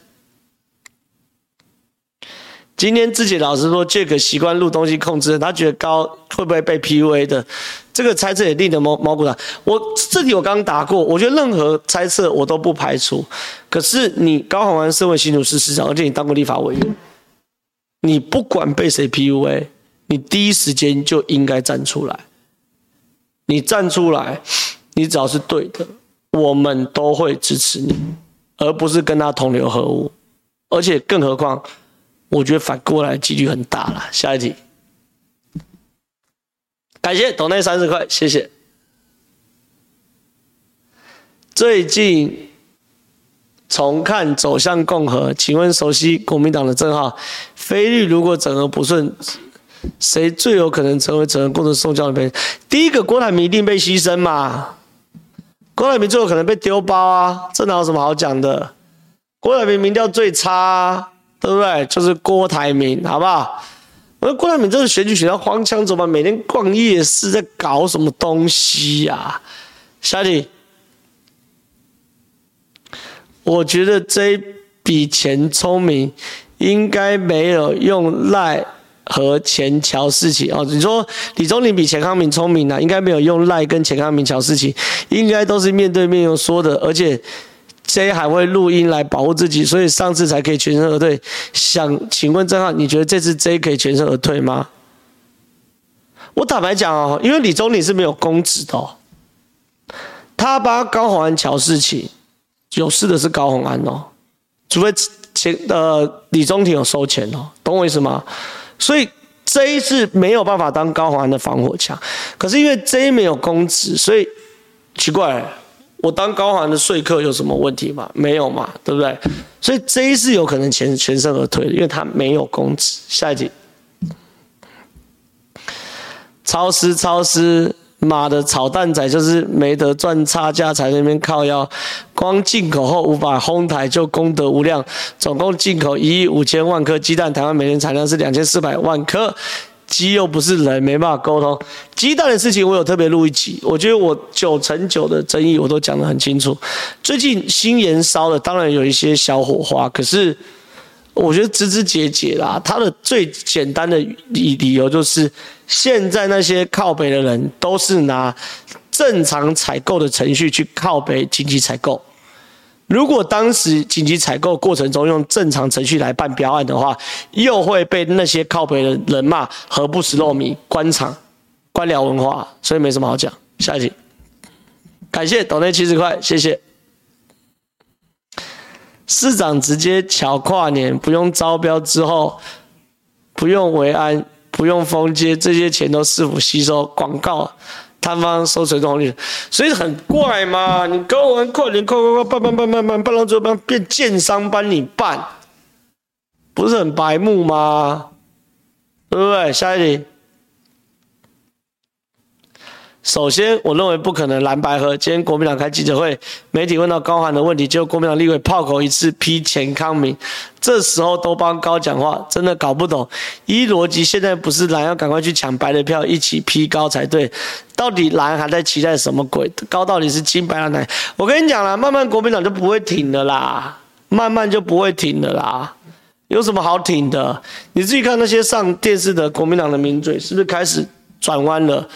今天自己老师说这个习惯录东西控制，他觉得高会不会被 PUA 的？这个猜测也令人毛毛骨悚。我这题我刚答过，我觉得任何猜测我都不排除。可是你高虹安身为新竹市市长，而且你当过立法委员，你不管被谁 PUA，你第一时间就应该站出来。你站出来，你只要是对的，我们都会支持你，而不是跟他同流合污。而且更何况。我觉得反过来几率很大了。下一题，感谢董内三十块，谢谢。最近重看《走向共和》，请问熟悉国民党的正浩，非绿如果整合不顺，谁最有可能成为整合过程送教的人？第一个郭台铭一定被牺牲嘛？郭台铭最有可能被丢包啊，这哪有什么好讲的？郭台铭民调最差啊。对不对？就是郭台铭，好不好？我说郭台铭这个选举选到荒腔走板，每天逛夜市，在搞什么东西呀、啊？下题，我觉得这一笔钱聪明，应该没有用赖和钱乔事情哦。你说李宗林比钱康明聪明呢、啊？应该没有用赖跟钱康明乔事情，应该都是面对面用说的，而且。J 还会录音来保护自己，所以上次才可以全身而退。想请问正浩，你觉得这次 J 可以全身而退吗？我坦白讲哦，因为李宗霖是没有公职的，他帮高宏安乔事情，有事的是高宏安哦，除非钱呃李宗廷有收钱哦，懂我意思吗？所以 J 是没有办法当高宏安的防火墙，可是因为 J 没有公职，所以奇怪。我当高虹安的说客有什么问题吗？没有嘛，对不对？所以这一次有可能全全身而退，因为他没有公职。下一题，超市超市，妈的炒蛋仔就是没得赚差价才在那边靠腰，光进口后无法哄抬就功德无量，总共进口一亿五千万颗鸡蛋，台湾每年产量是两千四百万颗。鸡又不是人，没办法沟通。鸡蛋的事情我有特别录一集，我觉得我九成九的争议我都讲得很清楚。最近新研烧的，当然有一些小火花，可是我觉得枝枝节节啦。它的最简单的理理由就是，现在那些靠北的人都是拿正常采购的程序去靠北紧急采购。如果当时紧急采购过程中用正常程序来办标案的话，又会被那些靠北的人骂何不食肉糜、官场、官僚文化，所以没什么好讲。下一题，感谢岛内七十块，谢谢。市长直接抢跨年，不用招标之后，不用维安，不用封街，这些钱都是否吸收广告。摊方收水动力，所以很怪嘛。你跟我们快点快快快办办办办办办到最后办变建商帮你办，不是很白目吗？对不对？下一题。首先，我认为不可能蓝白合。今天国民党开记者会，媒体问到高虹的问题，结果国民党立委炮口一次批钱康明，这时候都帮高讲话，真的搞不懂。依逻辑，现在不是蓝要赶快去抢白的票，一起批高才对。到底蓝还在期待什么鬼？高到底是金白蓝哪？我跟你讲啦，慢慢国民党就不会挺的啦，慢慢就不会挺的啦。有什么好挺的？你自己看那些上电视的国民党的名嘴，是不是开始转弯了？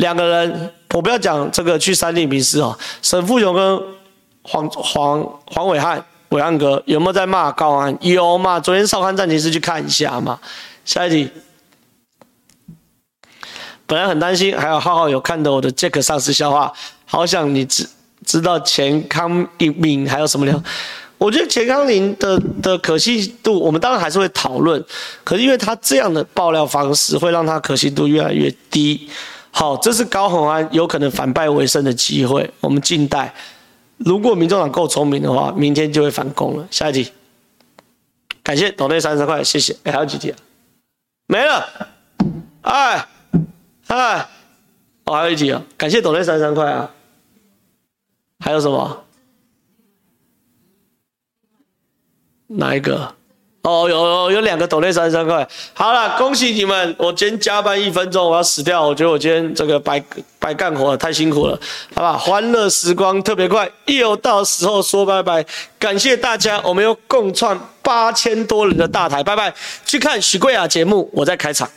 两个人，我不要讲这个去三立民视哦。沈富雄跟黄黄黄伟汉伟汉哥有没有在骂高安？有嘛？昨天少康战情室去看一下嘛。下一题，本来很担心，还有浩浩有看到我的杰克上司笑话，好想你知知道钱康明还有什么料？我觉得钱康林的的可信度，我们当然还是会讨论，可是因为他这样的爆料方式，会让他可信度越来越低。好，这是高虹安有可能反败为胜的机会，我们静待。如果民众党够聪明的话，明天就会反攻了。下一题，感谢董内三十块，谢谢。哎，还有几题啊？没了。哎，哎，哦，还有一题啊！感谢董内三十三块啊。还有什么？哪一个？哦，有有有两个抖内三十三块，好了，恭喜你们！我今天加班一分钟，我要死掉！我觉得我今天这个白白干活了，太辛苦了，好吧？欢乐时光特别快，又到时候说拜拜，感谢大家，我们又共创八千多人的大台，拜拜！去看许贵雅节目，我在开场。